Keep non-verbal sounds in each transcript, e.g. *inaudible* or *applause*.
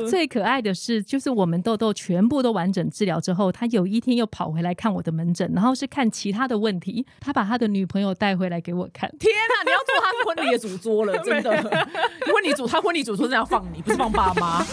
他最可爱的是，就是我们痘痘全部都完整治疗之后，他有一天又跑回来看我的门诊，然后是看其他的问题。他把他的女朋友带回来给我看。天哪，你要做他婚礼的主桌了，*laughs* 真的。婚礼主他婚礼主桌是要放你，不是放爸妈。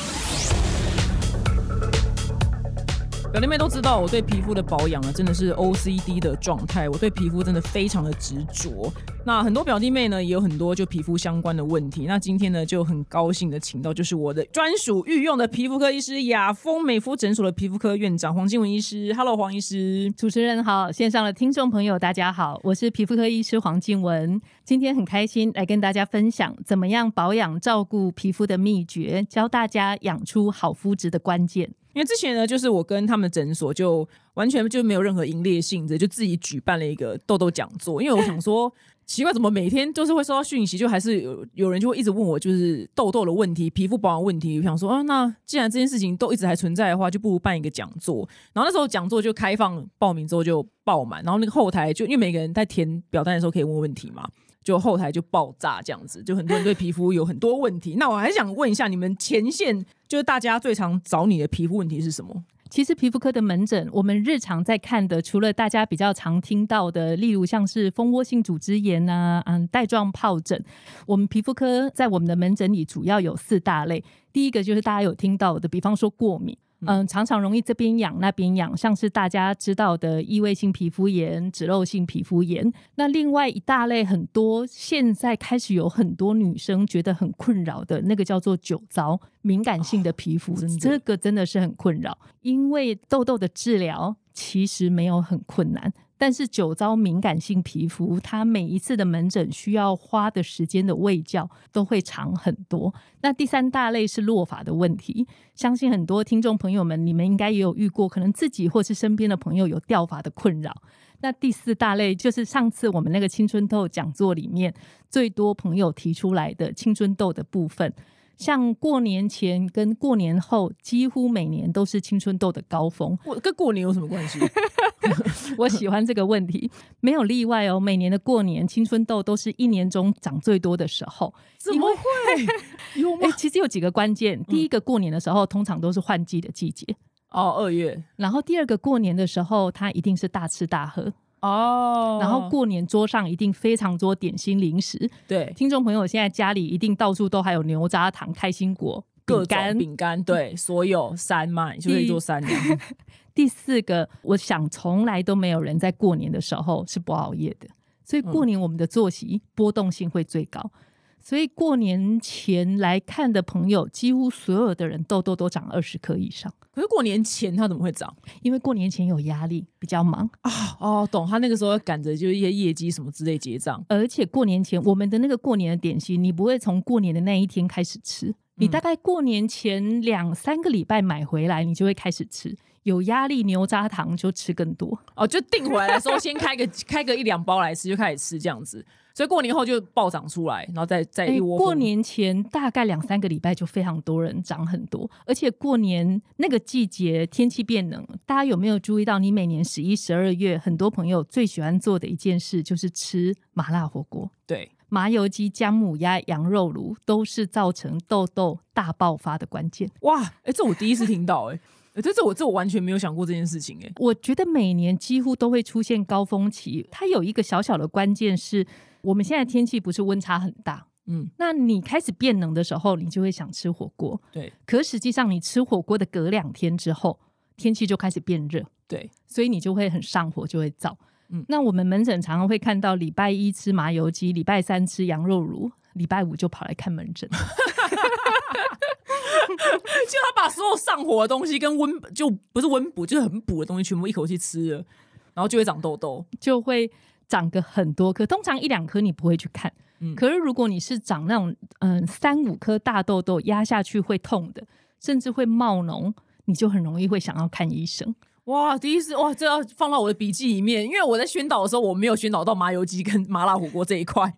表弟妹都知道，我对皮肤的保养啊，真的是 OCD 的状态。我对皮肤真的非常的执着。那很多表弟妹呢，也有很多就皮肤相关的问题。那今天呢，就很高兴的请到就是我的专属御用的皮肤科医师雅丰美肤诊所的皮肤科院长黄金文医师。Hello，黄医师，主持人好，线上的听众朋友大家好，我是皮肤科医师黄静文。今天很开心来跟大家分享怎么样保养照顾皮肤的秘诀，教大家养出好肤质的关键。因为之前呢，就是我跟他们诊所就完全就没有任何盈利性质，就自己举办了一个痘痘讲座。因为我想说，奇怪，怎么每天都是会收到讯息，就还是有有人就会一直问我，就是痘痘的问题、皮肤保养问题。我想说，啊，那既然这件事情都一直还存在的话，就不如办一个讲座。然后那时候讲座就开放报名之后就爆满，然后那个后台就因为每个人在填表单的时候可以问问题嘛。就后台就爆炸这样子，就很多人对皮肤有很多问题。那我还想问一下，你们前线就是大家最常找你的皮肤问题是什么？其实皮肤科的门诊，我们日常在看的，除了大家比较常听到的，例如像是蜂窝性组织炎啊，嗯，带状疱疹，我们皮肤科在我们的门诊里主要有四大类。第一个就是大家有听到的，比方说过敏。嗯，常常容易这边痒那边痒，像是大家知道的异位性皮肤炎、脂漏性皮肤炎。那另外一大类很多，现在开始有很多女生觉得很困扰的那个叫做酒糟敏感性的皮肤，这个真的是很困扰。因为痘痘的治疗其实没有很困难。但是酒糟敏感性皮肤，它每一次的门诊需要花的时间的喂教都会长很多。那第三大类是落发的问题，相信很多听众朋友们，你们应该也有遇过，可能自己或是身边的朋友有掉发的困扰。那第四大类就是上次我们那个青春痘讲座里面最多朋友提出来的青春痘的部分。像过年前跟过年后，几乎每年都是青春痘的高峰。我跟过年有什么关系？*laughs* 我喜欢这个问题，没有例外哦。每年的过年，青春痘都是一年中长最多的时候。怎么会？*laughs* 有吗？其实有几个关键。第一个，过年的时候通常都是换季的季节哦，二月。然后第二个，过年的时候，它一定是大吃大喝。哦，然后过年桌上一定非常多点心零食。对，听众朋友现在家里一定到处都还有牛轧糖、开心果、各干、饼干，对，所有山嘛，就可以做三年。*laughs* 第四个，我想从来都没有人在过年的时候是不熬夜的，所以过年我们的作息波动性会最高。所以过年前来看的朋友，几乎所有的人痘痘都长二十颗以上。可是过年前他怎么会长？因为过年前有压力，比较忙啊。哦，懂。他那个时候赶着就一些业绩什么之类结账，而且过年前我们的那个过年的点心，你不会从过年的那一天开始吃，你大概过年前两三个礼拜买回来，你就会开始吃。有压力牛轧糖就吃更多哦，就订回来的时候先开个 *laughs* 开个一两包来吃，就开始吃这样子。所以过年后就暴涨出来，然后再再一窝。过年前大概两三个礼拜就非常多人涨很多，而且过年那个季节天气变冷，大家有没有注意到？你每年十一、十二月，很多朋友最喜欢做的一件事就是吃麻辣火锅。对，麻油鸡、姜母鸭、羊肉炉都是造成痘痘大爆发的关键。哇，哎，这我第一次听到，哎。这这我这我完全没有想过这件事情哎，我觉得每年几乎都会出现高峰期，它有一个小小的关键是，我们现在天气不是温差很大，嗯，那你开始变冷的时候，你就会想吃火锅，对，可实际上你吃火锅的隔两天之后，天气就开始变热，对，所以你就会很上火，就会燥，嗯，那我们门诊常常会看到礼拜一吃麻油鸡，礼拜三吃羊肉炉，礼拜五就跑来看门诊。*laughs* *laughs* 就他把所有上火的东西跟温就不是温补，就是很补的东西，全部一口气吃了，然后就会长痘痘，就会长个很多颗。通常一两颗你不会去看，嗯，可是如果你是长那种嗯三五颗大痘痘，压下去会痛的，甚至会冒脓，你就很容易会想要看医生。哇，第一次哇，这要放到我的笔记里面，因为我在宣导的时候，我没有宣导到麻油鸡跟麻辣火锅这一块，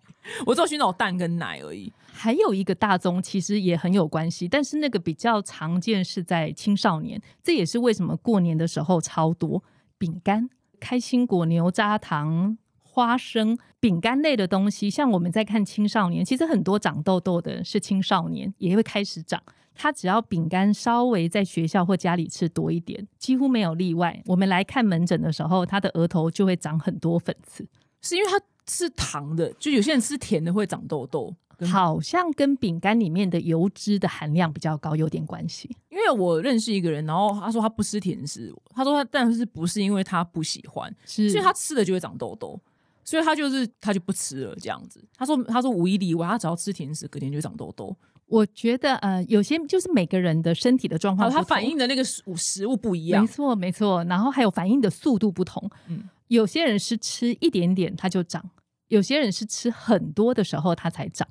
我只有宣导蛋跟奶而已。还有一个大宗其实也很有关系，但是那个比较常见是在青少年，这也是为什么过年的时候超多饼干、开心果、牛轧糖、花生、饼干类的东西，像我们在看青少年，其实很多长痘痘的是青少年，也会开始长。他只要饼干稍微在学校或家里吃多一点，几乎没有例外。我们来看门诊的时候，他的额头就会长很多粉刺，是因为他吃糖的，就有些人吃甜的会长痘痘。好像跟饼干里面的油脂的含量比较高有点关系。因为我认识一个人，然后他说他不吃甜食，他说他但是不是因为他不喜欢，是所以他吃了就会长痘痘，所以他就是他就不吃了这样子。他说他说无一例外，他只要吃甜食，隔天就会长痘痘。我觉得呃，有些就是每个人的身体的状况，它反应的那个食食物不一样，没错没错。然后还有反应的速度不同，嗯，有些人是吃一点点它就长，有些人是吃很多的时候它才长。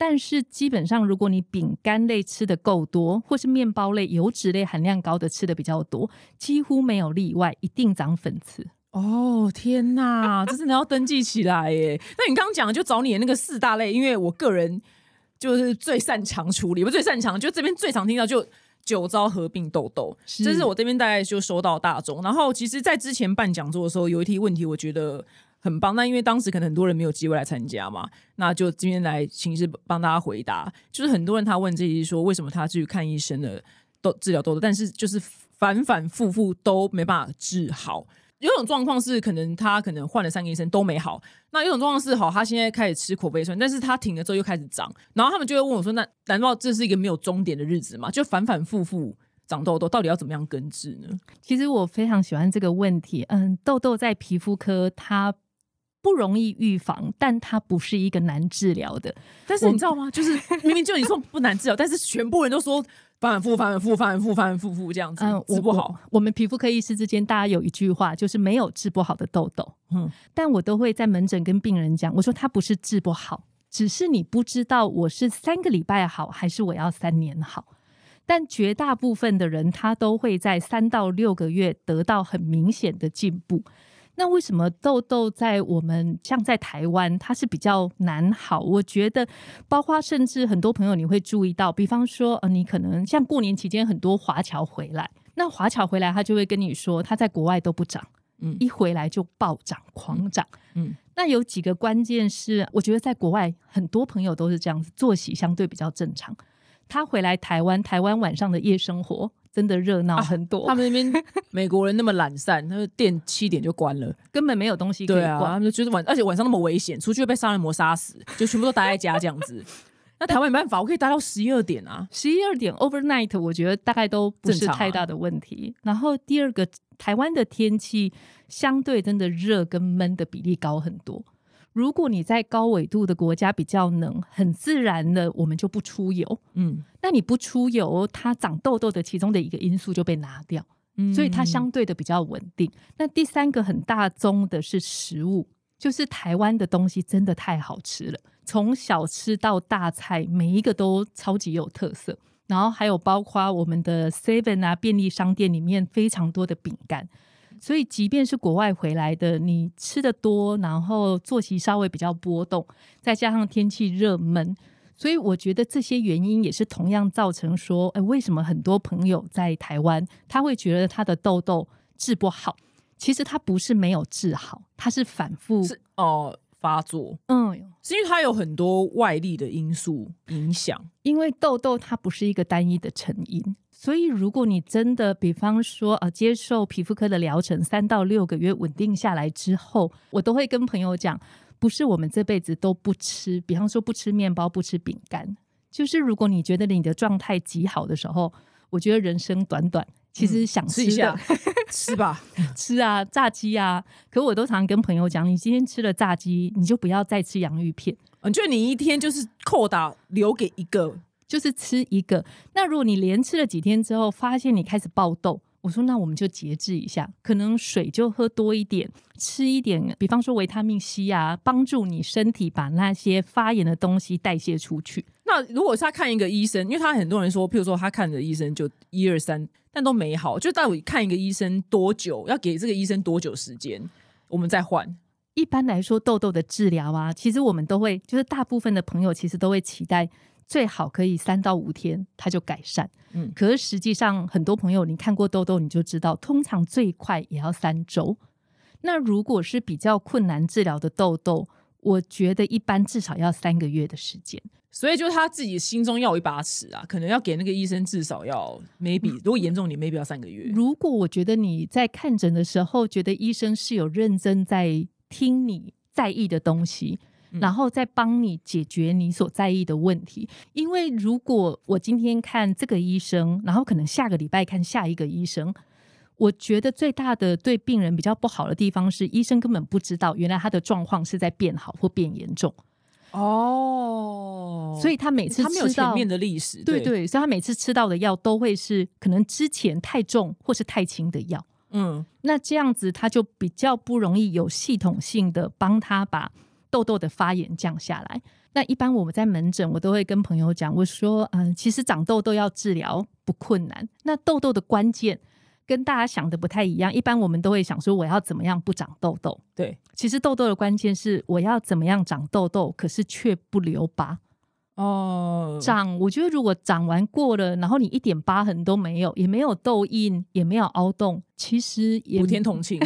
但是基本上，如果你饼干类吃的够多，或是面包类、油脂类含量高的吃的比较多，几乎没有例外，一定长粉刺。哦天哪，这真的要登记起来耶！那你刚刚讲就找你的那个四大类，因为我个人就是最擅长处理，不最擅长就这边最常听到就酒糟合并痘痘，这是我这边大概就收到大众。然后其实，在之前办讲座的时候，有一题问题，我觉得。很棒，那因为当时可能很多人没有机会来参加嘛，那就今天来请示帮大家回答。就是很多人他问这些说，为什么他去看医生的都治疗痘痘，但是就是反反复复都没办法治好。有种状况是可能他可能换了三个医生都没好，那有种状况是好，他现在开始吃口碑酸，但是他停了之后又开始长，然后他们就会问我说，那难道这是一个没有终点的日子吗？就反反复复长痘痘，到底要怎么样根治呢？其实我非常喜欢这个问题，嗯，痘痘在皮肤科它。不容易预防，但它不是一个难治疗的。但是你知道吗？就是明明就你说不难治疗，但是全部人都说反反复反反复反反复反反复复这样子，治不好。我们皮肤科医师之间，大家有一句话，就是没有治不好的痘痘。嗯，但我都会在门诊跟病人讲，我说他不是治不好，只是你不知道我是三个礼拜好，还是我要三年好。但绝大部分的人，他都会在三到六个月得到很明显的进步。那为什么痘痘在我们像在台湾，它是比较难好？我觉得，包括甚至很多朋友你会注意到，比方说，呃，你可能像过年期间很多华侨回来，那华侨回来他就会跟你说，他在国外都不长，嗯，一回来就暴涨狂涨，嗯，那有几个关键是，我觉得在国外很多朋友都是这样子，作息相对比较正常，他回来台湾，台湾晚上的夜生活。真的热闹很多，他们那边 *laughs* 美国人那么懒散，他们店七点就关了，根本没有东西可以逛。他们就觉得晚，而且晚上那么危险，出去会被杀人魔杀死，就全部都待在家这样子。*laughs* 那台湾没办法，我可以待到十一二点啊，十一二点 overnight，我觉得大概都不是太大的问题。然后第二个，台湾的天气相对真的热跟闷的比例高很多。如果你在高纬度的国家比较冷，很自然的我们就不出油。嗯，那你不出油，它长痘痘的其中的一个因素就被拿掉，所以它相对的比较稳定。那第三个很大宗的是食物，就是台湾的东西真的太好吃了，从小吃到大菜，每一个都超级有特色。然后还有包括我们的 Seven 啊便利商店里面非常多的饼干。所以，即便是国外回来的，你吃的多，然后作息稍微比较波动，再加上天气热闷，所以我觉得这些原因也是同样造成说，哎，为什么很多朋友在台湾他会觉得他的痘痘治不好？其实他不是没有治好，他是反复是哦发作，嗯，是因为它有很多外力的因素影响，因为痘痘它不是一个单一的成因。所以，如果你真的，比方说，呃，接受皮肤科的疗程，三到六个月稳定下来之后，我都会跟朋友讲，不是我们这辈子都不吃，比方说不吃面包、不吃饼干，就是如果你觉得你的状态极好的时候，我觉得人生短短，其实想吃一下，*laughs* 吃吧，*laughs* 吃啊，炸鸡啊。可我都常跟朋友讲，你今天吃了炸鸡，你就不要再吃洋芋片。我觉得你一天就是扣打留给一个。就是吃一个，那如果你连吃了几天之后，发现你开始爆痘，我说那我们就节制一下，可能水就喝多一点，吃一点，比方说维他命 C 啊，帮助你身体把那些发炎的东西代谢出去。那如果是他看一个医生，因为他很多人说，譬如说他看的医生就一二三，但都没好，就到底看一个医生多久，要给这个医生多久时间，我们再换。一般来说，痘痘的治疗啊，其实我们都会，就是大部分的朋友其实都会期待。最好可以三到五天，它就改善。嗯，可是实际上很多朋友，你看过痘痘，你就知道，通常最快也要三周。那如果是比较困难治疗的痘痘，我觉得一般至少要三个月的时间。所以就他自己心中要有一把尺啊，可能要给那个医生至少要 maybe，如果严重你 maybe 要三个月。如果我觉得你在看诊的时候，觉得医生是有认真在听你在意的东西，然后再帮你解决你所在意的问题。因为如果我今天看这个医生，然后可能下个礼拜看下一个医生，我觉得最大的对病人比较不好的地方是，医生根本不知道原来他的状况是在变好或变严重。哦，所以他每次他没有吃到前面的历史，对对，所以他每次吃到的药都会是可能之前太重或是太轻的药。嗯，那这样子他就比较不容易有系统性的帮他把痘痘的发炎降下来。那一般我们在门诊，我都会跟朋友讲，我说，嗯、其实长痘痘要治疗不困难，那痘痘的关键跟大家想的不太一样。一般我们都会想说，我要怎么样不长痘痘？对，其实痘痘的关键是我要怎么样长痘痘，可是却不留疤。哦，长，我觉得如果长完过了，然后你一点疤痕都没有，也没有痘印，也没有凹洞，其实也普天同庆，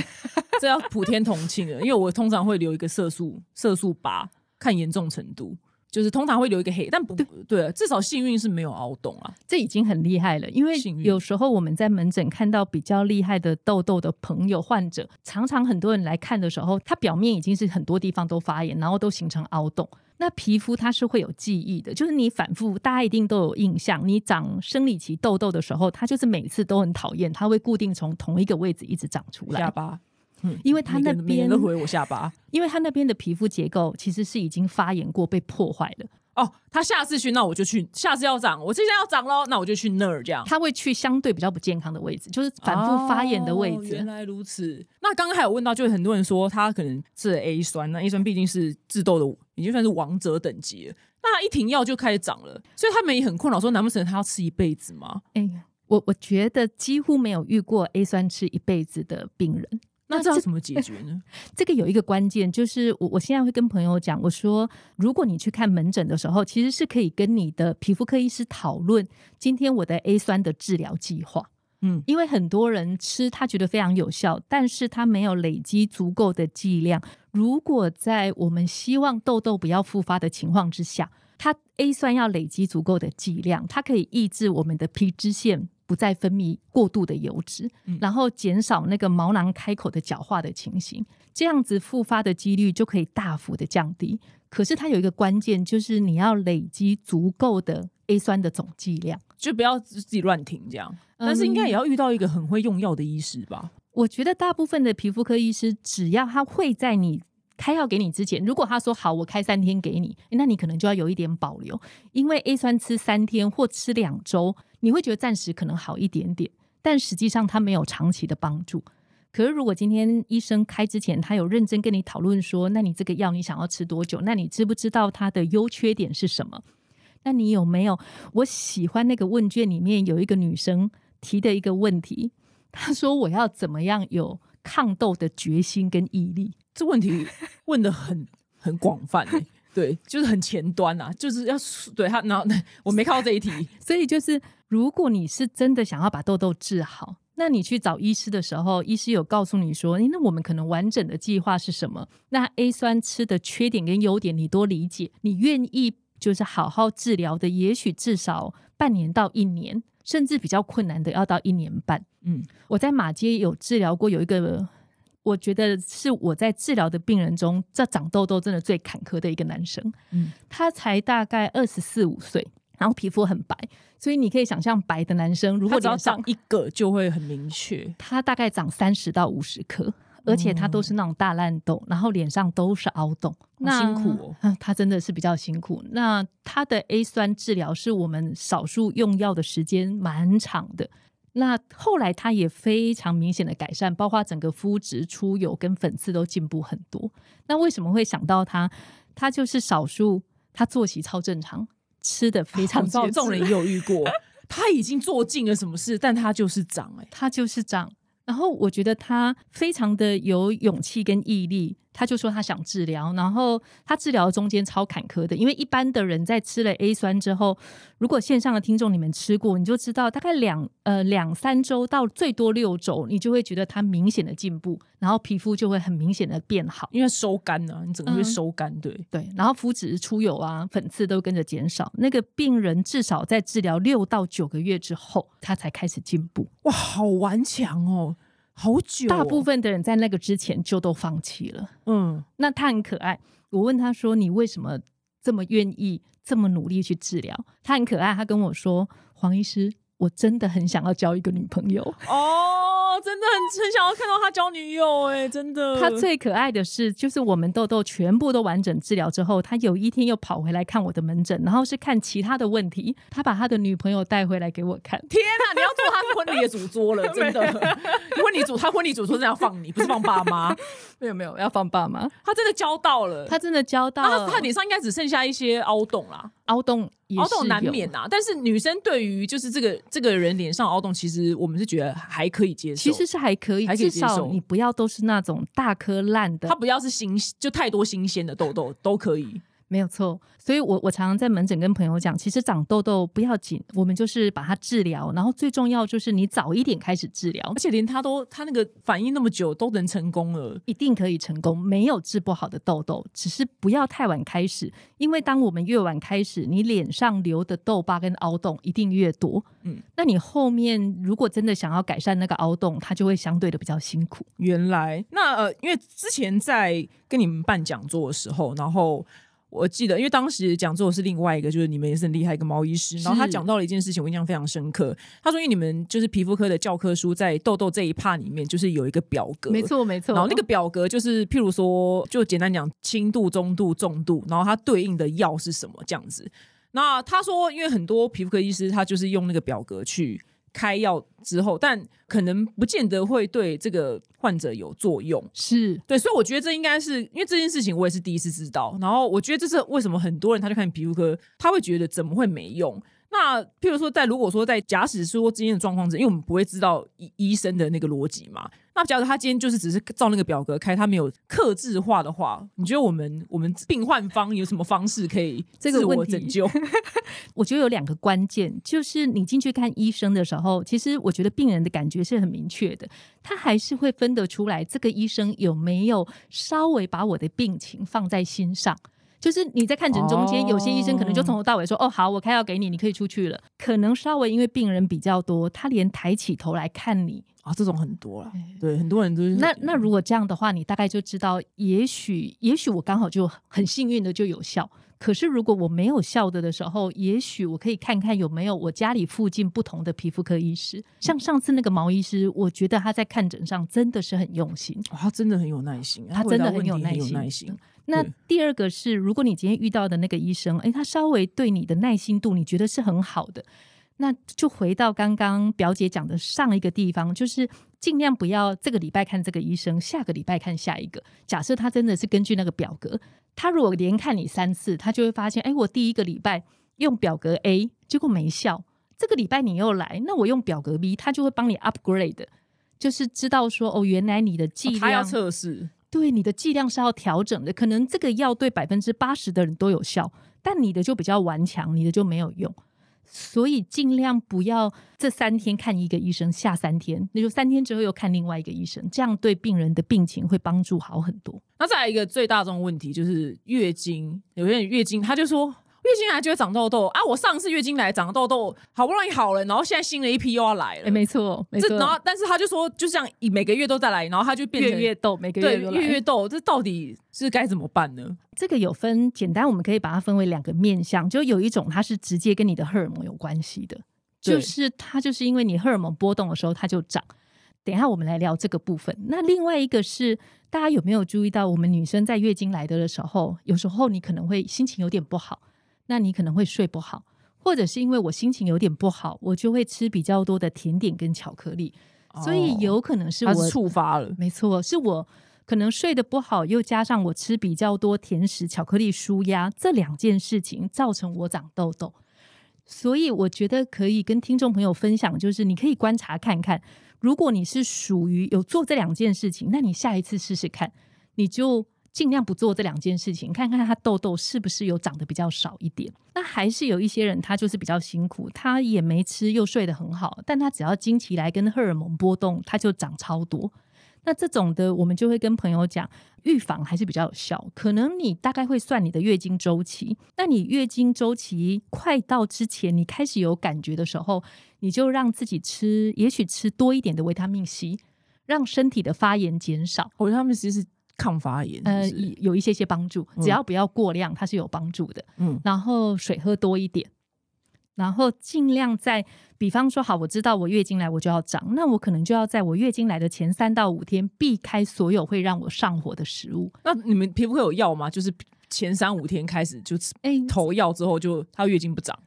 这要普天同庆了。因为我通常会留一个色素色素疤，看严重程度，就是通常会留一个黑，但不对，至少幸运是没有凹洞啊。这已经很厉害了。因为有时候我们在门诊看到比较厉害的痘痘的朋友患者，常常很多人来看的时候，他表面已经是很多地方都发炎，然后都形成凹洞。那皮肤它是会有记忆的，就是你反复，大家一定都有印象。你长生理期痘痘的时候，它就是每次都很讨厌，它会固定从同一个位置一直长出来，下巴，嗯，因为他那边人都回我下巴。因为他那边的皮肤结构其实是已经发炎过、被破坏了，哦，他下次去，那我就去；下次要长，我这下要长喽，那我就去那儿这样。他会去相对比较不健康的位置，就是反复发炎的位哦原。来如此。那刚刚还有问到，就是很多人说他可能吃了 A 酸，那 A 酸毕竟是治痘的，已经算是王者等级了。那他一停药就开始长了，所以他们也很困扰，说难不成他要吃一辈子吗？哎呀，我我觉得几乎没有遇过 A 酸吃一辈子的病人。那这要怎么解决呢？*laughs* 这个有一个关键，就是我我现在会跟朋友讲，我说如果你去看门诊的时候，其实是可以跟你的皮肤科医师讨论今天我的 A 酸的治疗计划。嗯，因为很多人吃他觉得非常有效，但是他没有累积足够的剂量。如果在我们希望痘痘不要复发的情况之下，它 A 酸要累积足够的剂量，它可以抑制我们的皮脂腺不再分泌过度的油脂，嗯然后减少那个毛囊开口的角化的情形，这样子复发的几率就可以大幅的降低。可是它有一个关键，就是你要累积足够的 A 酸的总剂量。就不要自己乱停这样。但是应该也要遇到一个很会用药的医师吧？我觉得大部分的皮肤科医师，只要他会在你开药给你之前，如果他说好，我开三天给你，那你可能就要有一点保留，因为 A 酸吃三天或吃两周，你会觉得暂时可能好一点点，但实际上它没有长期的帮助。可是如果今天医生开之前，他有认真跟你讨论说，那你这个药你想要吃多久？那你知不知道它的优缺点是什么？那你有没有？我喜欢那个问卷里面有一个女生提的一个问题，她说我要怎么样有抗痘的决心跟毅力？这问题 *laughs* 问的很很广泛、欸，对，就是很前端啊，就是要对他，然后我没看到这一题，*laughs* 所以就是，如果你是真的想要把痘痘治好，那你去找医师的时候，医师有告诉你说，诶那我们可能完整的计划是什么？那 A 酸吃的缺点跟优点你多理解，你愿意就是好好治疗的，也许至少半年到一年，甚至比较困难的要到一年半。嗯，我在马街有治疗过，有一个我觉得是我在治疗的病人中，这长痘痘真的最坎坷的一个男生。嗯，他才大概二十四五岁，然后皮肤很白，所以你可以想象白的男生，如如果只要上长一个就会很明确，他大概长三十到五十颗。而且他都是那种大烂痘，然后脸上都是凹洞，那辛苦哦。嗯 *laughs* 他真的是比较辛苦。那他的 A 酸治疗是我们少数用药的时间蛮长的。那后来他也非常明显的改善，包括整个肤质、出油跟粉刺都进步很多。那为什么会想到他？他就是少数，他作息超正常，吃的非常我知道节制这种人也有遇过，*laughs* 他已经做尽了什么事，但他就是长哎、他就是长。然后我觉得他非常的有勇气跟毅力，他就说他想治疗，然后他治疗中间超坎坷的，因为一般的人在吃了 A 酸之后，如果线上的听众你们吃过，你就知道大概两呃两三周到最多六周，你就会觉得它明显的进步，然后皮肤就会很明显的变好，因为收干了，你整个会收干，对对，然后肤质出油啊、粉刺都跟着减少。那个病人至少在治疗六到九个月之后，他才开始进步。哇，好顽强哦！好久，大部分的人在那个之前就都放弃了。嗯，那他很可爱。我问他说：“你为什么这么愿意、这么努力去治疗？”他很可爱，他跟我说：“黄医师，我真的很想要交一个女朋友。”哦。真的很很想要看到他交女友哎，真的。他最可爱的是，就是我们豆豆全部都完整治疗之后，他有一天又跑回来看我的门诊，然后是看其他的问题。他把他的女朋友带回来给我看。*laughs* 天哪，你要做他婚礼的主桌了，*laughs* 真的。婚礼主他婚礼主桌是要放你，不是放爸妈。*laughs* 没有没有，要放爸妈。他真的交到了，他真的交到。他他脸上应该只剩下一些凹洞啦，凹洞。凹洞难免呐，但是女生对于就是这个这个人脸上凹洞，其实我们是觉得还可以接受，其实是还可以，至少你不要都是那种大颗烂的，它不要是新就太多新鲜的痘痘都可以。没有错，所以我我常常在门诊跟朋友讲，其实长痘痘不要紧，我们就是把它治疗，然后最重要就是你早一点开始治疗，而且连他都他那个反应那么久都能成功了，一定可以成功，没有治不好的痘痘，只是不要太晚开始，因为当我们越晚开始，你脸上留的痘疤跟凹洞一定越多，嗯，那你后面如果真的想要改善那个凹洞，它就会相对的比较辛苦。原来那呃，因为之前在跟你们办讲座的时候，然后。我记得，因为当时讲座是另外一个，就是你们也是很厉害一个毛医师，然后他讲到了一件事情，我印象非常深刻。他说，因为你们就是皮肤科的教科书，在痘痘这一 part 里面，就是有一个表格，没错没错。然后那个表格就是，譬如说，就简单讲，轻度、中度、重度，然后它对应的药是什么这样子。那他说，因为很多皮肤科医师，他就是用那个表格去。开药之后，但可能不见得会对这个患者有作用，是对，所以我觉得这应该是因为这件事情，我也是第一次知道。然后我觉得这是为什么很多人他就看皮肤科，他会觉得怎么会没用？那譬如说，在如果说在假使说今天的状况之，因为我们不会知道医医生的那个逻辑嘛。那假如他今天就是只是照那个表格开，他没有克制化的话，你觉得我们我们病患方有什么方式可以自我拯救？*laughs* 我觉得有两个关键，就是你进去看医生的时候，其实我觉得病人的感觉是很明确的，他还是会分得出来这个医生有没有稍微把我的病情放在心上。就是你在看诊中间，有些医生可能就从头到尾说：“哦，好，我开药给你，你可以出去了。”可能稍微因为病人比较多，他连抬起头来看你啊，这种很多了。对，很多人都是。那那如果这样的话，你大概就知道，也许也许我刚好就很幸运的就有效。可是如果我没有效的的时候，也许我可以看看有没有我家里附近不同的皮肤科医师。像上次那个毛医师，我觉得他在看诊上真的是很用心。他真的很有耐心，他真的很有耐心。那第二个是，如果你今天遇到的那个医生，哎，他稍微对你的耐心度，你觉得是很好的，那就回到刚刚表姐讲的上一个地方，就是尽量不要这个礼拜看这个医生，下个礼拜看下一个。假设他真的是根据那个表格，他如果连看你三次，他就会发现，哎，我第一个礼拜用表格 A，结果没效，这个礼拜你又来，那我用表格 B，他就会帮你 upgrade，就是知道说，哦，原来你的剂量测试。对你的剂量是要调整的，可能这个药对百分之八十的人都有效，但你的就比较顽强，你的就没有用。所以尽量不要这三天看一个医生，下三天那就三天之后又看另外一个医生，这样对病人的病情会帮助好很多。那再来一个最大众问题就是月经，有些人月经他就说。月经来就会长痘痘啊！我上次月经来长痘痘，好不容易好了，然后现在新的一批又要来了。没错，没错。然后，但是他就说，就像每个月都在来，然后他就变成月月痘，每个月月月痘，这到底是该怎么办呢？这个有分简单，我们可以把它分为两个面向，就有一种它是直接跟你的荷尔蒙有关系的，就是它就是因为你荷尔蒙波动的时候它就长。等一下我们来聊这个部分。那另外一个是，大家有没有注意到，我们女生在月经来的的时候，有时候你可能会心情有点不好。那你可能会睡不好，或者是因为我心情有点不好，我就会吃比较多的甜点跟巧克力，所以有可能是我触发了。没错，是我可能睡得不好，又加上我吃比较多甜食、巧克力舒压这两件事情，造成我长痘痘。所以我觉得可以跟听众朋友分享，就是你可以观察看看，如果你是属于有做这两件事情，那你下一次试试看，你就。尽量不做这两件事情，看看他痘痘是不是有长得比较少一点。那还是有一些人，他就是比较辛苦，他也没吃又睡得很好，但他只要经期来跟荷尔蒙波动，他就长超多。那这种的，我们就会跟朋友讲，预防还是比较有效。可能你大概会算你的月经周期，那你月经周期快到之前，你开始有感觉的时候，你就让自己吃，也许吃多一点的维他命 C，让身体的发炎减少。维他命 C 是抗发炎，呃，有一些些帮助，只要不要过量，它是有帮助的。嗯然后水喝多一点，然后尽量在，比方说，好，我知道我月经来我就要长，那我可能就要在我月经来的前三到五天避开所有会让我上火的食物。那你们皮肤科有药吗？就是前三五天开始就吃哎，投药之后就它月经不长。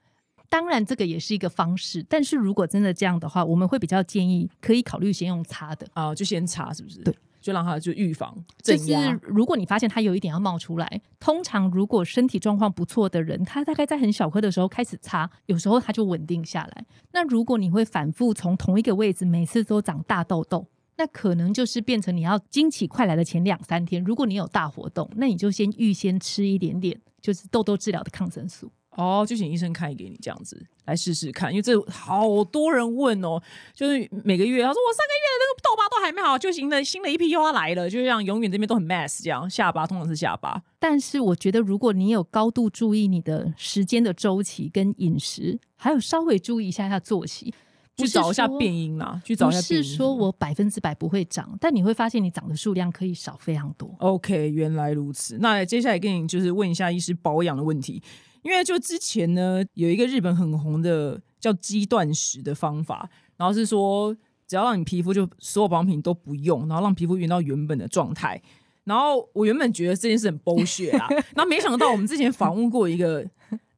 当然这个也是一个方式，但是如果真的这样的话，我们会比较建议可以考虑先用擦的。啊、就先擦是不是？对，就让它就预防就是。如果你发现它有一点要冒出来，通常如果身体状况不错的人，他大概在很小颗的时候开始擦，有时候他就稳定下来。那如果你会反复从同一个位置每次都长大痘痘，那可能就是变成你要经期快来的前两三天，如果你有大活动，那你就先预先吃一点点，就是痘痘治疗的抗生素。哦，就请医生开给你这样子来试试看，因为这好多人问哦，就是每个月他说我上个月的那个痘疤都还没好，就新的新的一批又要来了，就这样永远这边都很 mess 这样，下巴通常是下巴，但是我觉得，如果你有高度注意你的时间的周期跟饮食，还有稍微注意一下下作息，去找一下说变音啦，去找一下变因。是说我百分之百不会长，但你会发现你长的数量可以少非常多。OK，原来如此。那接下来跟你就是问一下医师保养的问题，因为就之前呢有一个日本很红的叫肌断食的方法，然后是说只要让你皮肤就所有保养品都不用，然后让皮肤原到原本的状态。然后我原本觉得这件事很 bullshit 啊，*laughs* 然后没想到我们之前访问过一个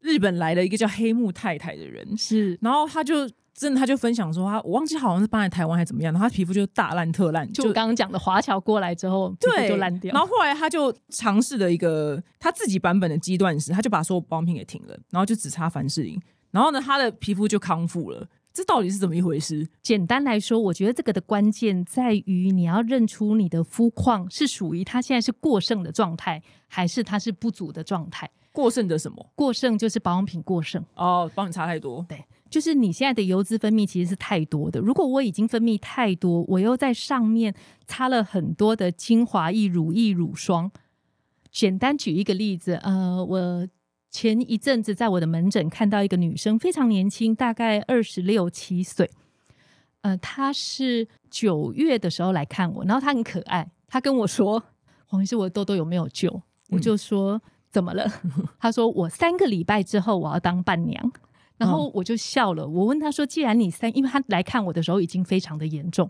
日本来的一个叫黑木太太的人，是，然后他就真的他就分享说他我忘记好像是搬来台湾还是怎么样，然后他皮肤就大烂特烂，就我刚刚讲的华侨过来之后，对，就烂掉。然后后来他就尝试了一个他自己版本的肌断食，他就把所有保养品给停了，然后就只擦凡士林，然后呢，他的皮肤就康复了。这到底是怎么一回事？简单来说，我觉得这个的关键在于你要认出你的肤况是属于它现在是过剩的状态，还是它是不足的状态。过剩的什么？过剩就是保养品过剩。哦，帮你擦太多。就是你现在的油脂分泌其实是太多的。如果我已经分泌太多，我又在上面擦了很多的精华液、乳液、乳霜。简单举一个例子，呃，我前一阵子在我的门诊看到一个女生，非常年轻，大概二十六七岁。呃，她是九月的时候来看我，然后她很可爱，她跟我说：“黄医师，我的痘痘有没有救？”我就说：“怎么了？”她说：“我三个礼拜之后我要当伴娘。”然后我就笑了。我问他说：“既然你三，因为他来看我的时候已经非常的严重，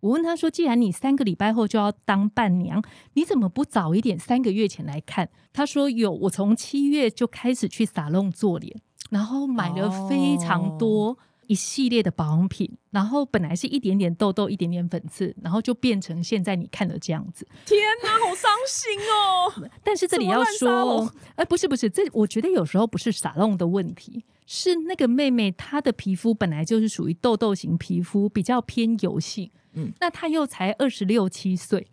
我问他说：既然你三个礼拜后就要当伴娘，你怎么不早一点三个月前来看？”他说：“有，我从七月就开始去撒弄做脸，然后买了非常多。一系列的保养品，然后本来是一点点痘痘，一点点粉刺，然后就变成现在你看的这样子。天哪，好伤心哦！*laughs* 但是这里要说，哎，不是不是，这我觉得有时候不是撒弄的问题，是那个妹妹她的皮肤本来就是属于痘痘型皮肤，比较偏油性，嗯嗯，那她又才二十六七岁，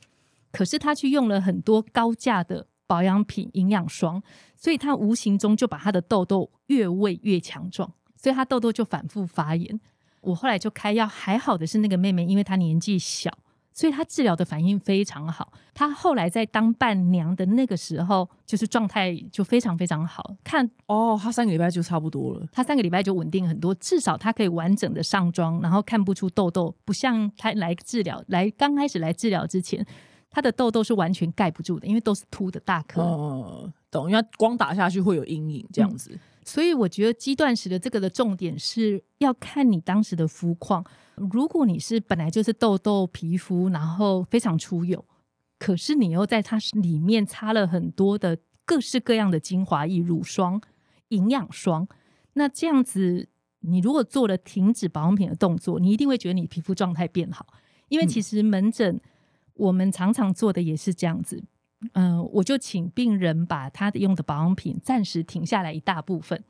可是她去用了很多高价的保养品、营养霜，所以她无形中就把她的痘痘越喂越强壮，所以她痘痘就反复发炎。我后来就开药，还好的是那个妹妹，因为她年纪小，所以她治疗的反应非常好。她后来在当伴娘的那个时候，就是状态就非常非常好。看哦，他三个礼拜就差不多了。她三个礼拜就稳定很多，至少她可以完整的上妆，然后看不出痘痘，不像她来治疗来刚开始来治疗之前，她的痘痘是完全盖不住的，因为都是凸的大颗。哦，懂，因为光打下去会有阴影这样子。所以我觉得肌断食的这个的重点是要看你当时的肤况。如果你是本来就是痘痘皮肤，然后非常出油，可是你又在它里面擦了很多的各式各样的精华液、乳霜、营养霜，那这样子，你如果做了停止保养品的动作，你一定会觉得你皮肤状态变好。因为其实门诊我们常常做的也是这样子，嗯、我就请病人把他的用的保养品暂时停下来一大部分，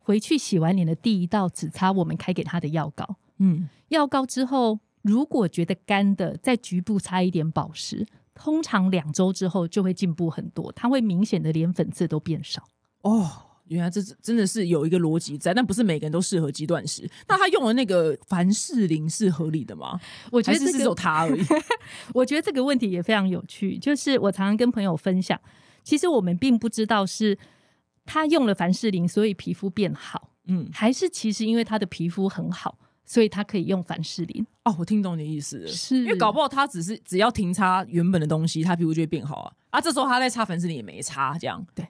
回去洗完脸的第一道只擦我们开给他的药膏。嗯，药膏之后，如果觉得干的，在局部擦一点保湿。通常两周之后就会进步很多，它会明显的连粉刺都变少。哦，原来这是真的是有一个逻辑在，但不是每个人都适合肌断食。那他用的那个凡士林是合理的吗？我觉得是是只有个，他而已？*laughs* 我觉得这个问题也非常有趣。就是我常常跟朋友分享，其实我们并不知道是他用了凡士林，所以皮肤变好，嗯，还是其实因为他的皮肤很好，所以他可以用凡士林。哦，我听懂你的意思了。是因为搞不好他只是只要停擦原本的东西，他皮肤就会变好啊。啊，这时候他在擦凡士林也没擦，这样对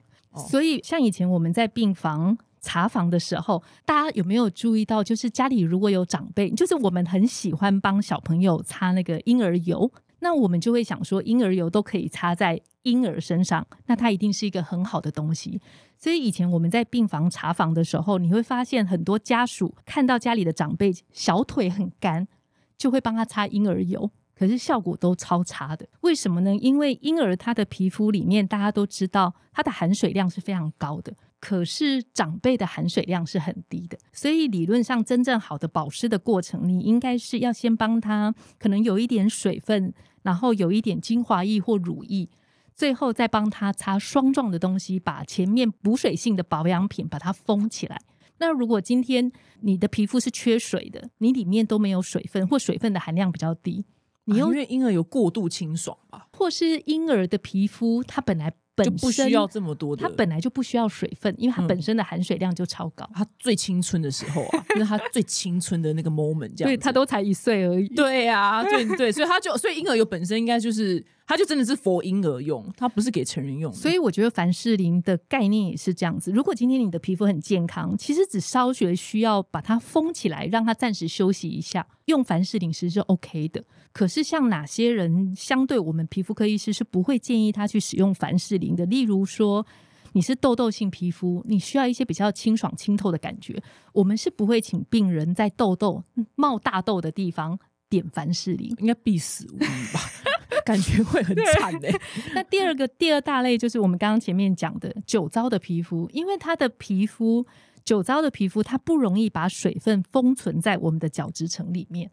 所以，像以前我们在病房查房的时候，大家有没有注意到，就是家里如果有长辈，就是我们很喜欢帮小朋友擦那个婴儿油，那我们就会想说，婴儿油都可以擦在婴儿身上，那它一定是一个很好的东西。所以以前我们在病房查房的时候，你会发现很多家属看到家里的长辈小腿很干，就会帮他擦婴儿油。可是效果都超差的，为什么呢？因为婴儿他的皮肤里面大家都知道，它的含水量是非常高的，可是长辈的含水量是很低的，所以理论上真正好的保湿的过程，你应该是要先帮他可能有一点水分，然后有一点精华液或乳液，最后再帮他擦霜状的东西，把前面补水性的保养品把它封起来。那如果今天你的皮肤是缺水的，你里面都没有水分，或水分的含量比较低，你用啊因为婴儿有过度清爽吧，或是婴儿的皮肤，它本来本就不身需要这么多的。它本来就不需要水分，因为它嗯本身的含水量就超高，它最青春的时候啊，*laughs* 那是它最青春的那个 moment，这样对，子。它都才一岁而已。对呀、对对，所以它就所以婴儿油本身应该就是，他就真的是 for 婴儿用，它不是给成人用。所以我觉得凡士林的概念也是这样子。如果今天你的皮肤很健康，其实只稍学需要把它封起来，让它暂时休息一下，用凡士林其实是 OK 的。可是像哪些人，相对我们皮肤科医师是不会建议他去使用凡士林的，例如说。你是痘痘性皮肤，你需要一些比较清爽清透的感觉。我们是不会请病人在痘痘嗯冒大痘的地方点凡士林，应该必死无疑吧？*laughs* 感觉会很惨哎、*laughs* 那第二个第二大类就是我们刚刚前面讲的酒糟的皮肤，因为它的皮肤酒糟的皮肤它不容易把水分封存在我们的角质层里面，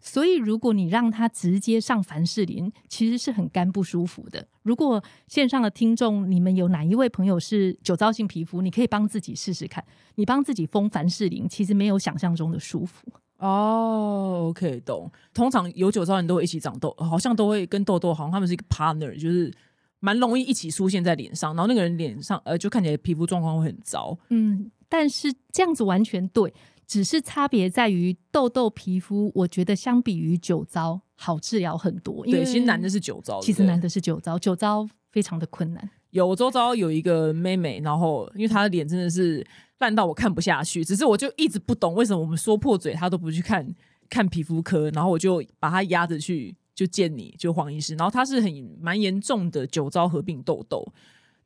所以如果你让它直接上凡士林，其实是很干不舒服的。如果线上的听众你们有哪一位朋友是酒糟性皮肤，你可以帮自己试试看，你帮自己封凡士林，其实没有想象中的舒服。哦，OK，懂。通常有酒糟人都会一起长痘，好像都会跟痘痘，好像他们是一个 partner，就是蛮容易一起出现在脸上，然后那个人脸上呃就看起来皮肤状况会很糟。嗯，但是这样子完全对，只是差别在于痘痘皮肤，我觉得相比于酒糟好治疗很多。因为对，其实难的是酒糟，其实难的是酒糟，酒糟非常的困难。有我周遭有一个妹妹，然后因为她的脸真的是烂到我看不下去，只是我就一直不懂为什么我们说破嘴她都不去看看皮肤科，然后我就把她压着去就见你就黄医师，然后她是很蛮严重的酒糟合并痘痘，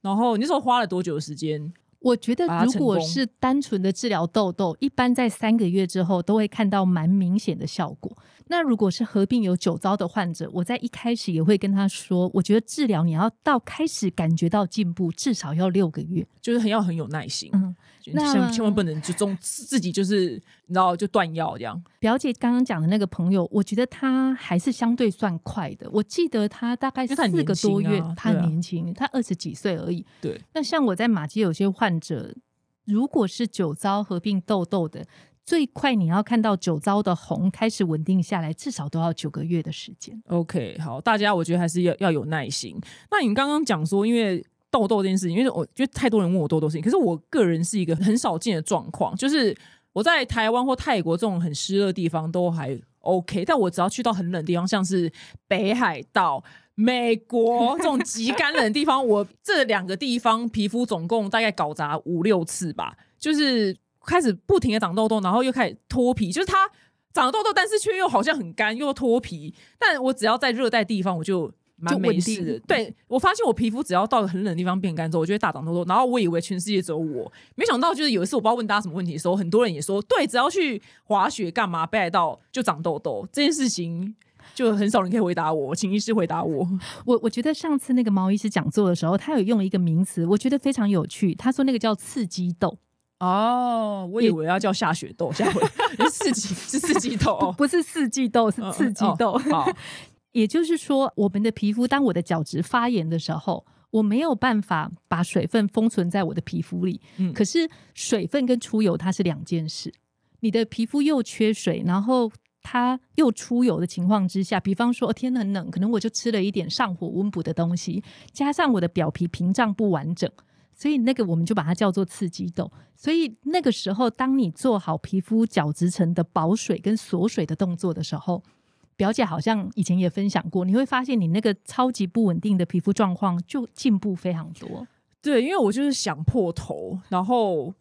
然后你那时候花了多久的时间？我觉得如果是单纯的治疗痘痘，一般在三个月之后都会看到蛮明显的效果。那如果是合并有酒糟的患者，我在一开始也会跟他说，我觉得治疗你要到开始感觉到进步，至少要六个月。就是很要很有耐心，嗯，那千千万不能就中自己就是你知道就断药这样。表姐刚刚讲的那个朋友，我觉得他还是相对算快的。我记得他大概四个多月，他很年轻，他二十几岁而已。对，那像我在马街有些患者，如果是酒糟合并痘痘的，最快你要看到酒糟的红开始稳定下来，至少都要九个月的时间。OK，好，大家我觉得还是要要有耐心。那你刚刚讲说，因为痘痘这件事情，因为我觉得太多人问我痘痘事情，可是我个人是一个很少见的状况，就是我在台湾或泰国这种很湿热的地方都还 OK，但我只要去到很冷的地方，像是北海道。美国这种极干冷的地方，我这两个地方皮肤总共大概搞砸五六次吧，就是开始不停的长痘痘，然后又开始脱皮，就是它长了痘痘，但是却又好像很干，又脱皮。但我只要在热带地方，我就蛮就没事的。对我发现我皮肤只要到了很冷的地方变干之后，我就会大长痘痘。然后我以为全世界只有我，没想到就是有一次我不知道问大家什么问题的时候，很多人也说，对，只要去滑雪干嘛北海道就长痘痘这件事情。就很少人可以回答我，请医师回答我。我我觉得上次那个毛医师讲座的时候，他有用一个名词，我觉得非常有趣。他说那个叫刺激痘，哦，我以为要叫下雪豆，下回 *laughs* 是四季是四季痘哦，不是四季豆，是刺激痘。哦 *laughs* 也就是说，我们的皮肤当我的角质发炎的时候，我没有办法把水分封存在我的皮肤里。嗯可是水分跟出油它是两件事。你的皮肤又缺水，然后它又出油的情况之下，比方说、哦、天很冷，可能我就吃了一点上火温补的东西，加上我的表皮屏障不完整。所以那个我们就把它叫做刺激痘。所以那个时候，当你做好皮肤角质层的保水跟锁水的动作的时候，表姐好像以前也分享过，你会发现你那个超级不稳定的皮肤状况就进步非常多。对，因为我就是想破头，然后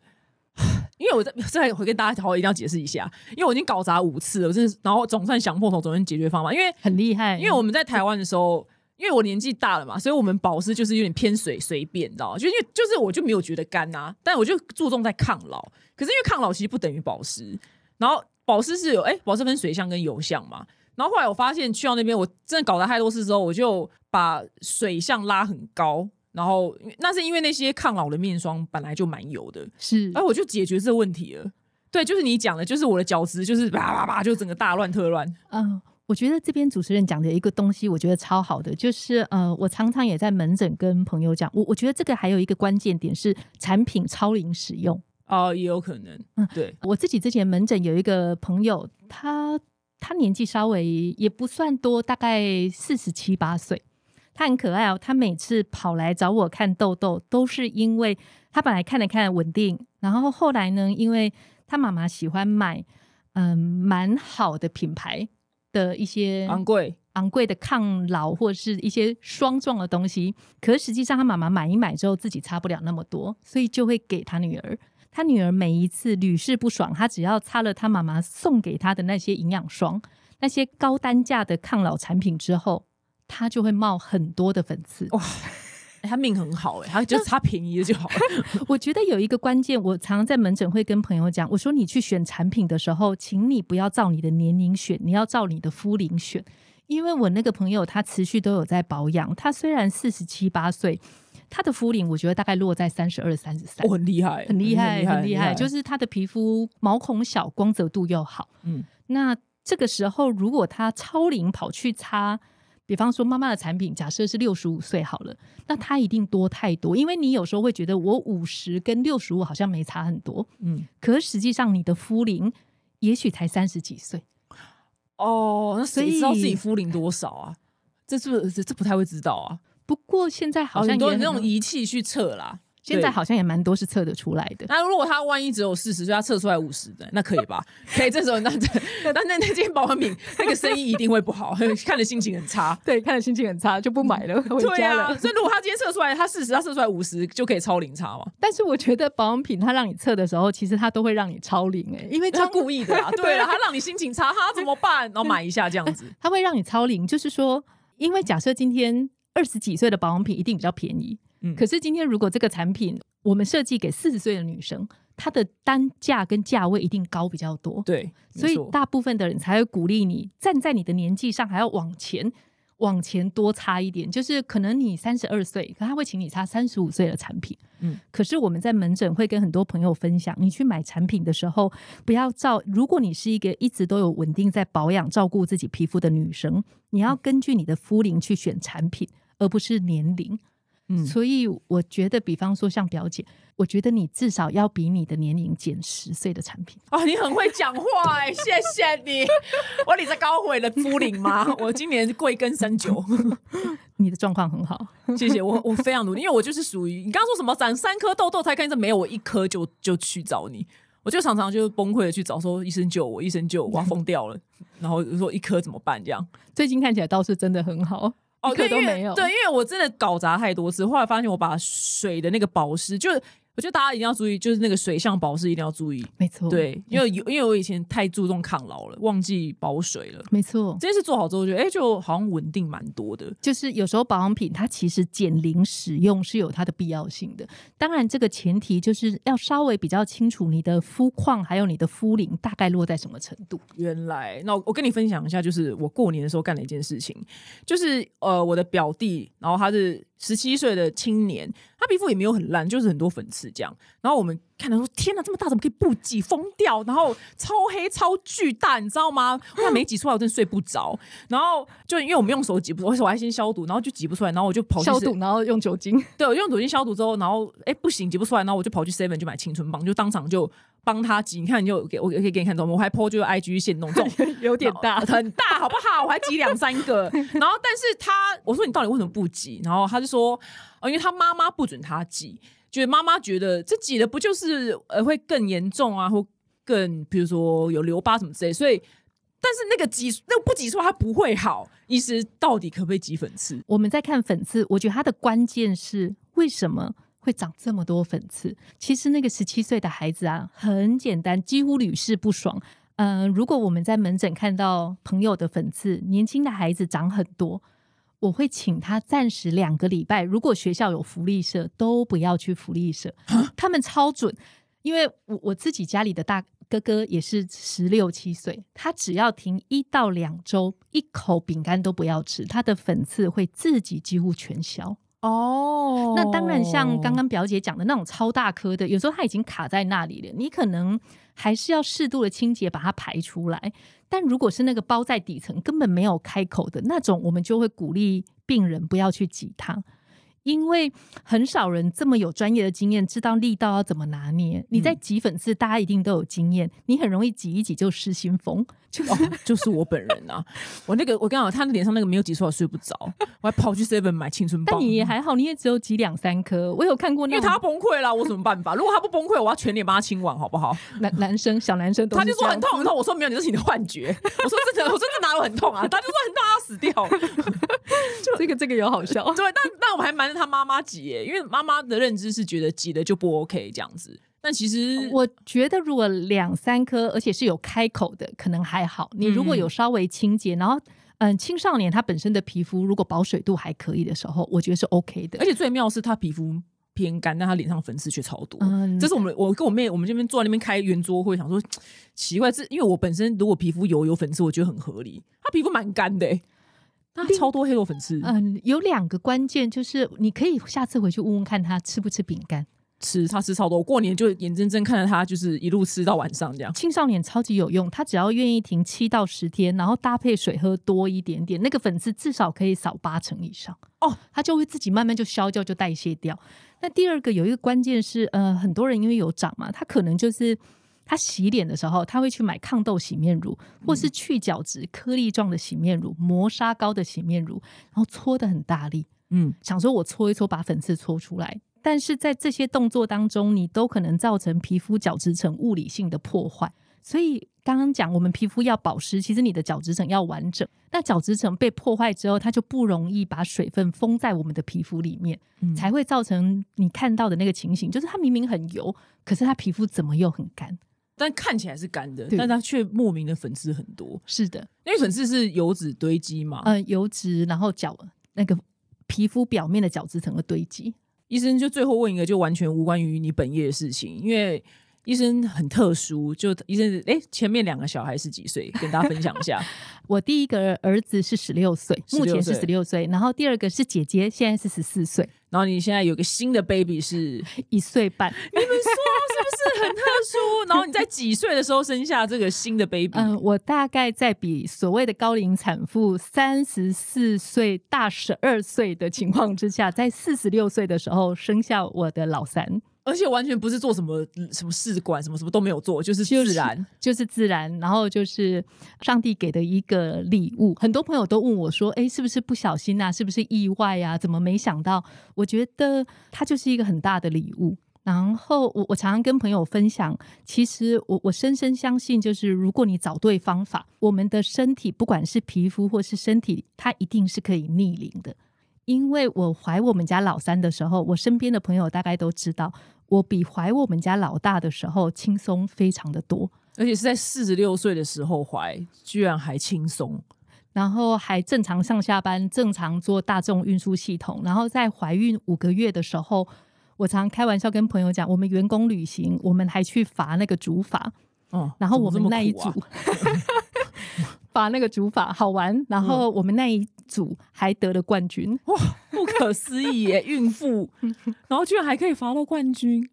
因为我在再回跟大家好，一定要解释一下，因为我已经搞砸五次了，我真是，然后总算想破头，总算解决方法。因为很厉害，因为我们在台湾的时候，因为我年纪大了嘛，所以我们保湿就是有点偏水随便，你知道吗？就因为就是我就没有觉得干呐、但我就注重在抗老。可是因为抗老其实不等于保湿，然后保湿是有哎、保湿分水相跟油相嘛。然后后来我发现去到那边，我真的搞了太多事之后，我就把水相拉很高。然后那是因为那些抗老的面霜本来就蛮油的，是哎，我就解决这个问题了。对，就是你讲的，就是我的角质就是叭叭叭，就整个大乱特乱。嗯，我觉得这边主持人讲的一个东西，我觉得超好的，就是呃，我常常也在门诊跟朋友讲，我我觉得这个还有一个关键点是产品超龄使用。哦，也有可能，嗯对，我自己之前门诊有一个朋友，他他年纪稍微也不算多，大概四十七八岁。他很可爱哦，他每次跑来找我看痘痘，都是因为他本来看了看稳定，然后后来呢，因为他妈妈喜欢买嗯蛮好的品牌的一些昂贵，昂贵的抗老或者是一些霜状的东西，可是实际上他妈妈买一买之后自己擦不了那么多，所以就会给他女儿。他女儿每一次屡试不爽，他只要擦了他妈妈送给他的那些营养霜、那些高单价的抗老产品之后，他就会冒很多的粉刺。哇欸他命很好哎、他就擦便宜的就好了。*laughs* 我觉得有一个关键，我常常在门诊会跟朋友讲，我说你去选产品的时候，请你不要照你的年龄选，你要照你的肤龄选。因为我那个朋友他持续都有在保养，他虽然四十七八岁，他的肤龄我觉得大概落在三十二、三十三我，很厉害，很厉害，很厉害，害，就是他的皮肤毛孔小，光泽度又好。嗯，那这个时候，如果他超龄跑去擦，比方说妈妈的产品，假设是六十五岁好了，那她一定多太多，因为你有时候会觉得我五十跟六十五好像没差很多，嗯，可是实际上你的肤龄也许才三十几岁。哦，那谁知道自己肤龄多少啊？这是不是这这不太会知道啊？不过现在好好像像也很多那种仪器去测啦。对现在好像也蛮多是测得出来的。那如果他万一只有四十岁，他测出来五十的，那可以吧？*laughs* 可以，这时候那那那那件保养品那个生意一定会不好，看着心情很差。对，看了心情很差就不买了，回对啊，所以如果他今天测出来他四十，他测出来五十，就可以超零差嘛？但是我觉得保养品它让你测的时候，其实他都会让你超龄哎、因为他故意的 *laughs* 啦，对啊，他让你心情差，他怎么办？然后买一下这样子。*laughs* 他会让你超龄，就是说，因为假设今天二十几岁的保养品一定比较便宜，嗯可是今天如果这个产品我们设计给四十岁的女生，它的单价跟价位一定高比较多，对，所以大部分的人才会鼓励你站在你的年纪上还要往前。往前多擦一点，就是可能你三十二岁，可他会请你擦三十五岁的产品。嗯，可是我们在门诊会跟很多朋友分享，你去买产品的时候，不要照。如果你是一个一直都有稳定在保养、照顾自己皮肤的女生，你要根据你的肤龄去选产品，而不是年龄。嗯所以我觉得，比方说像表姐，我觉得你至少要比你的年龄减十岁的产品。啊，你很会讲话哎、*laughs* 谢谢你。*laughs* 我你在高回了肤龄吗？我今年贵庚三九，*laughs* 你的状况很好，谢谢我，我非常努力，因为我就是属于你刚刚说什么长三颗痘痘才看医生，没有我一颗就就去找你，我就常常就崩溃的去找说医生救我，医生救我，我要疯掉了，然后就说一颗怎么办这样。最近看起来倒是真的很好，哦，对，因为都没有。对，因为我真的搞砸太多次，后来发现我把水的那个保湿，就是我觉得大家一定要注意，就是那个水相保湿一定要注意。没错，对，因为有因为我以前太注重抗老了，忘记保水了。没错，这件事做好之后，觉得哎、就好像稳定蛮多的。就是有时候保养品它其实减龄使用是有它的必要性的。当然，这个前提就是要稍微比较清楚你的肤况还有你的肤龄大概落在什么程度。原来，那我我跟你分享一下，就是我过年的时候干了一件事情，就是呃，我的表弟，然后他是十七岁的青年，他皮肤也没有很烂，就是很多粉刺这样。然后我们看到说：“天哪，这么大怎么可以不挤？疯掉！”然后超黑超巨大，你知道吗？我没挤出来，我真的睡不着。然后就因为我们用手挤不出，而且我还先消毒，然后就挤不出来，然后我就跑去消毒，然后用酒精。对，我用酒精消毒之后，然后哎不行，挤不出来，然后我就跑去 Seven 就买青春棒，就当场就帮他挤。你看，你就给我可以给你看，我还 po 就 IG 线弄这种 *laughs* 有点大，很大，好不好？我还挤两三个。*laughs* 然后，但是他我说你到底为什么不挤？然后他就说。哦，因为他妈妈不准他挤，就是妈妈觉得这挤的不就是呃会更严重啊，或更比如说有留疤什么之类，所以但是那个挤那个不挤出来它不会好。医师到底可不可以挤粉刺？我们在看粉刺，我觉得它的关键是为什么会长这么多粉刺？其实那个十七岁的孩子啊，很简单，几乎屡试不爽。嗯，如果我们在门诊看到朋友的粉刺，年轻的孩子长很多。我会请他暂时两个礼拜，如果学校有福利社，都不要去福利社。*sniffs* 他们超准，因为我我自己家里的大哥哥也是十六七岁，他只要停一到两周，一口饼干都不要吃，他的粉刺会自己几乎全消。哦，那当然，像刚刚表姐讲的那种超大颗的，有时候它已经卡在那里了，你可能还是要适度的清洁把它排出来。但如果是那个包在底层根本没有开口的那种，我们就会鼓励病人不要去挤它。因为很少人这么有专业的经验，知道力道要怎么拿捏。你在挤粉刺，大家一定都有经验，你很容易挤一挤就失心疯。就就是我本人啊，我那个我刚好他脸上那个没有挤出来，睡不着，我还跑去 seven 买青春棒。但你也还好，你也只有挤两三颗。我有看过，因为他崩溃了，我什么办法？如果他不崩溃，我要全脸帮他清完，好不好？*laughs* 男男生小男生，他就说很痛很痛。我说没有，你这是你的幻觉。我说真的，我真的哪有很痛啊？他就说很痛，要死掉。就 *laughs* 这个这个有好笑。*laughs* 对，但但我还瞒着他妈妈挤耶，因为妈妈的认知是觉得挤了就不 OK 这样子。但其实我觉得，如果两三颗，而且是有开口的，可能还好。你如果有稍微清洁，然后嗯，青少年他本身的皮肤如果保水度还可以的时候，我觉得是 OK 的。而且最妙是他皮肤偏干，但他脸上粉刺却超多。嗯，这是我们我跟我妹我们这边坐在那边开圆桌会，想说奇怪，这因为我本身如果皮肤油有粉刺，我觉得很合理。他皮肤蛮干的，他超多黑肉粉刺。嗯，有两个关键就是，你可以下次回去问问看他吃不吃饼干。吃他吃超多，过年就眼睁睁看着他就是一路吃到晚上这样。青少年超级有用，他只要愿意停七到十天，然后搭配水喝多一点点，那个粉刺至少可以少八成以上哦，他就会自己慢慢就消掉，就代谢掉。那第二个有一个关键是，呃，很多人因为有长嘛，他可能就是他洗脸的时候，他会去买抗痘洗面乳，或是去角质颗粒状的洗面乳、磨砂膏的洗面乳，然后搓的很大力，嗯，想说我搓一搓把粉刺搓出来。但是在这些动作当中，你都可能造成皮肤角质层物理性的破坏。所以刚刚讲，我们皮肤要保湿，其实你的角质层要完整。那角质层被破坏之后，它就不容易把水分封在我们的皮肤里面，才会造成你看到的那个情形，就是它明明很油，可是它皮肤怎么又很干？但看起来是干的，但它却莫名的粉刺很多。是的，因为粉刺是油脂堆积嘛。嗯，油脂，然后角那个皮肤表面的角质层的堆积。医生就最后问一个就完全无关于你本业的事情，因为医生很特殊。就医生，哎，前面两个小孩是几岁？跟大家分享一下。*laughs* 我第一个儿子是十六岁，目前是十六岁，然后第二个是姐姐，现在是十四岁，然后你现在有个新的 baby 是 *laughs* 一岁半。你们说。是很特殊，*laughs* 然后你在几岁的时候生下这个新的 baby？嗯，我大概在比所谓的高龄产妇三十四岁大十二岁的情况之下，在四十六岁的时候生下我的老三，而且完全不是做什么什么试管，什么什么都没有做，就是自然，就是自然，然后就是上帝给的一个礼物。很多朋友都问我说：“哎，是不是不小心啊？是不是意外啊？怎么没想到？”我觉得它就是一个很大的礼物。然后我我常常跟朋友分享，其实我我深深相信，就是如果你找对方法，我们的身体不管是皮肤或是身体，它一定是可以逆龄的。因为我怀我们家老三的时候，我身边的朋友大概都知道，我比怀我们家老大的时候轻松非常的多，而且是在四十六岁的时候怀，居然还轻松，然后还正常上下班，正常做大众运输系统，然后在怀孕五个月的时候。我常开玩笑跟朋友讲，我们员工旅行，我们还去罚那个竹筏，哦，然后我们那一组 *laughs* 罚那个竹筏好玩，然后我们那一组还得了冠军。哇，不可思议耶！孕妇，*laughs* 然后居然还可以罚到冠军。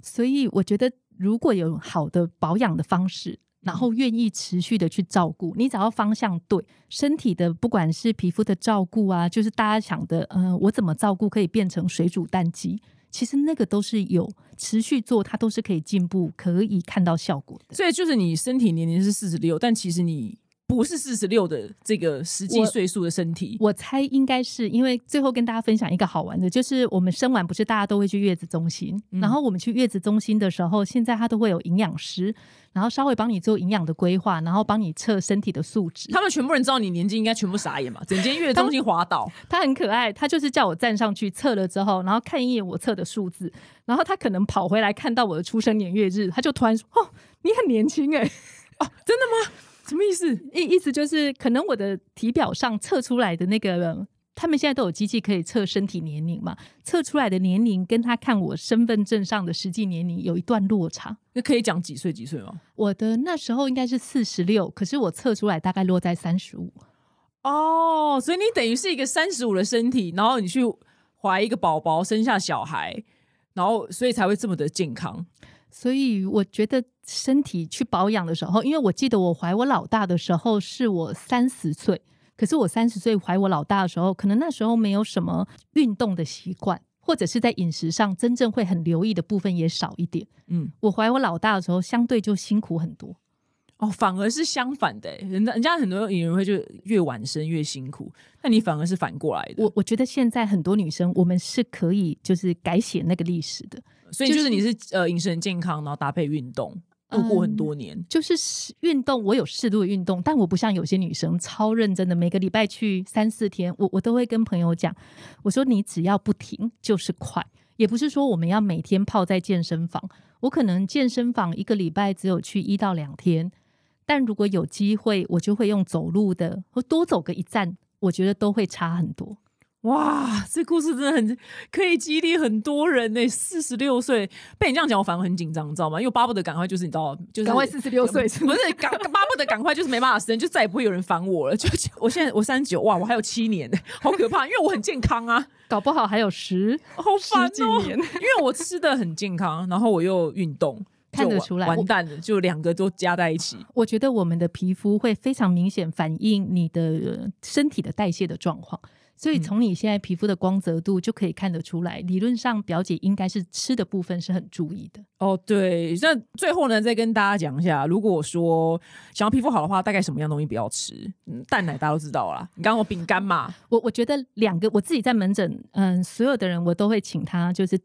所以我觉得，如果有好的保养的方式，然后愿意持续的去照顾，你只要方向对，身体的不管是皮肤的照顾啊，就是大家想的，嗯、我怎么照顾可以变成水煮蛋鸡，其实那个都是有持续做，它都是可以进步，可以看到效果的。所以就是你身体年龄是四十六，但其实你不是四十六的这个实际岁数的身体。我猜应该是因为最后跟大家分享一个好玩的，就是我们生完不是大家都会去月子中心，嗯然后我们去月子中心的时候，现在他都会有营养师，然后稍微帮你做营养的规划，然后帮你测身体的素质。他们全部人知道你年纪，应该全部傻眼嘛？*laughs* 整间月子中心滑倒，他很可爱，他就是叫我站上去测了之后，然后看一眼我测的数字，然后他可能跑回来看到我的出生年月日，他就突然说：“哦，你很年轻哎、什么意思？意意思就是可能我的体表上测出来的那个。他们现在都有机器可以测身体年龄嘛？测出来的年龄跟他看我身份证上的实际年龄有一段落差。那可以讲几岁几岁吗？我的那时候应该是四十六，可是我测出来大概落在三十五。哦，所以你等于是一个三十五的身体，然后你去怀一个宝宝，生下小孩，然后所以才会这么的健康。所以我觉得身体去保养的时候，因为我记得我怀我老大的时候是我三十岁，可是我三十岁怀我老大的时候，可能那时候没有什么运动的习惯，或者是在饮食上真正会很留意的部分也少一点。嗯，我怀我老大的时候，相对就辛苦很多。哦，反而是相反的欸，人家人家很多女人会就越晚生越辛苦，那你反而是反过来的。我我觉得现在很多女生，我们是可以就是改写那个历史的，所以就是你是呃饮食很健康，然后搭配运动，度过很多年。就是适运动，我有适度的运动，但我不像有些女生超认真的，每个礼拜去三四天，我我都会跟朋友讲，我说你只要不停就是快，也不是说我们要每天泡在健身房，我可能健身房一个礼拜只有去一到两天，但如果有机会，我就会用走路的，或多走个一站，我觉得都会差很多。哇，这故事真的很可以激励很多人呢。四十六岁被你这样讲，我反而很紧张，你知道吗？因为我巴不得赶快就是你知道，就是赶快四十六岁是不是赶巴不得赶快就是没办法生，就再也不会有人烦我了。就就我现在我三十九，哇，我还有七年，好可怕！因为我很健康啊，搞不好还有十好几哦、年。因为我吃的很健康，然后我又运动，看得出来完蛋了，就两个都加在一起。我觉得我们的皮肤会非常明显反映你的呃身体的代谢的状况，所以从你现在皮肤的光泽度就可以看得出来。理论上，表姐应该是吃的部分是很注意的。哦，对，那最后呢，再跟大家讲一下，如果说想要皮肤好的话，大概什么样东西不要吃？嗯，蛋奶大家都知道啦，你刚刚说饼干嘛？我我觉得两个，我自己在门诊，嗯，所有的人我都会请他，就是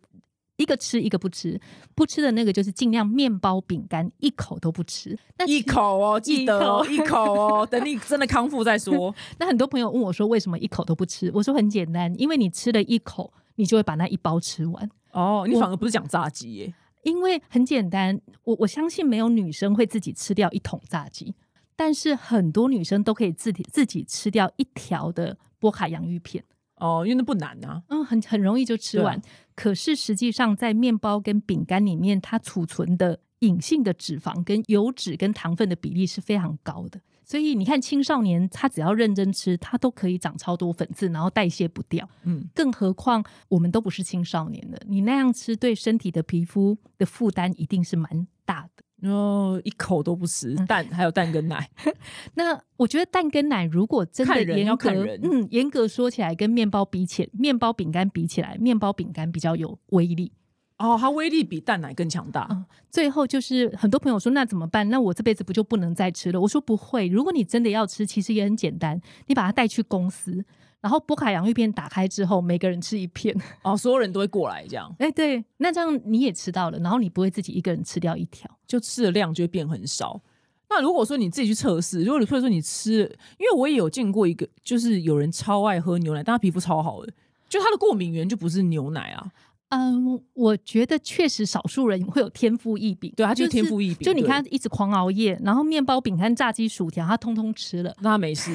一个吃一个不吃，不吃的那个就是尽量面包、饼干一口都不吃。那一口哦，记得哦，一一口哦，等你真的康复再说。*laughs* 那很多朋友问我说，为什么一口都不吃？我说很简单，因为你吃了一口，你就会把那一包吃完。哦，你反而不是讲炸鸡耶？因为很简单，我我相信没有女生会自己吃掉一桶炸鸡，但是很多女生都可以自己自己吃掉一条的波卡洋芋片，哦，因为那不难啊。嗯，很很容易就吃完。可是实际上，在面包跟饼干里面，它储存的隐性的脂肪、跟油脂、跟糖分的比例是非常高的。所以你看，青少年他只要认真吃，他都可以长超多粉刺，然后代谢不掉。嗯，更何况我们都不是青少年的，你那样吃对身体的皮肤的负担一定是蛮大的。然后一口都不吃蛋，还有蛋跟奶。*laughs* 那我觉得蛋跟奶如果真的严格要看人，嗯，严格说起来，跟面包比起面包饼干比起来，面包饼干比较有威力。哦，它威力比蛋奶更强大。嗯最后就是很多朋友说那怎么办？那我这辈子不就不能再吃了？我说不会，如果你真的要吃，其实也很简单，你把它带去公司，然后波卡洋芋片打开之后，每个人吃一片。哦，所有人都会过来，这样哎，对，那这样你也吃到了，然后你不会自己一个人吃掉一条。就吃的量就会变很少。那如果说你自己去测试，如果你或者说你吃，因为我也有见过一个，就是有人超爱喝牛奶，但他皮肤超好的，就他的过敏源就不是牛奶啊，嗯，我觉得确实少数人会有天赋异禀，对他就是天赋异禀对就你看，一直狂熬夜，然后面包、饼干、炸鸡、薯条，他通通吃了。那他没事。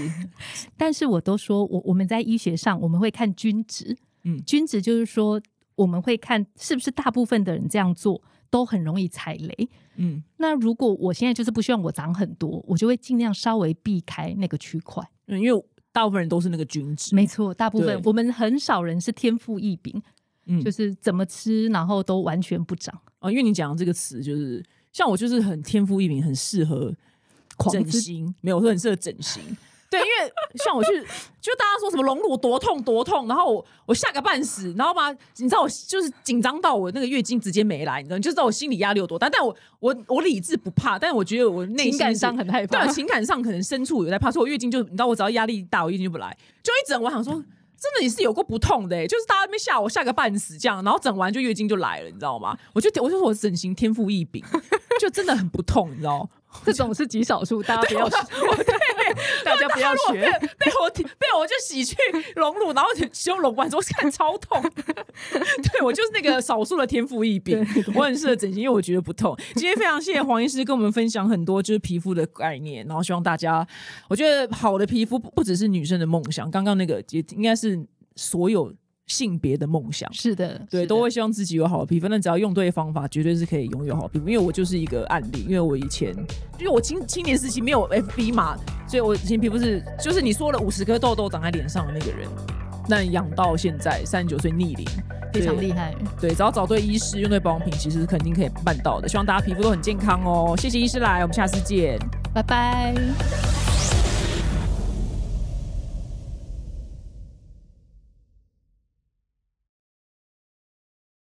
但是我都说，我我们在医学上我们会看均值，嗯均值就是说我们会看是不是大部分的人这样做都很容易踩雷。嗯，那如果我现在就是不希望我长很多，我就会尽量稍微避开那个区块。嗯因为大部分人都是那个均值。没错，大部分我们很少人是天赋异禀，嗯就是怎么吃，然后都完全不长。啊，因为你讲的这个词就是像我就是很天赋异禀，很适合整形，没有我说很适合整形。对，因为像我去，就大家说什么隆乳多痛多痛，然后我我吓个半死，然后嘛，你知道我就是紧张到我那个月经直接没来，你知道，你就知道我心理压力有多大。但我我我理智不怕，但我觉得我内心情感是上很害怕对，情感上可能深处有在怕，所以我月经就你知道，我只要压力大，我月经就不来，就一整我想说。真的你是有过不痛的、欸，就是大家那边吓我吓个半死这样，然后整完就月经就来了，你知道吗？我就我就说我整形天赋异禀，就真的很不痛，你知道吗？*laughs* 这种是极少数，大家不要学，*laughs* 大家不要学。被 *laughs* 被我被我就洗去隆乳，然后修隆完之后看超痛。*laughs* 对我就是那个少数的天赋异禀，*laughs* 我很适合整形，因为我觉得不痛。今天非常谢谢黄医师跟我们分享很多就是皮肤的概念，然后希望大家，我觉得好的皮肤不不只是女生的梦想，刚刚那个也应该是所有性别的梦想。是的，对，都会希望自己有好的皮肤，但只要用对方法，绝对是可以拥有好皮肤。因为我就是一个案例，因为我以前因为我青青年时期没有 FB 嘛，所以我以前皮肤是就是你说了五十颗痘痘长在脸上的那个人，那养到现在三十九岁逆龄，非常厉害。对，只要找对医师，用对保养品，其实是肯定可以办到的。希望大家皮肤都很健康哦。谢谢医师来，我们下次见。拜拜。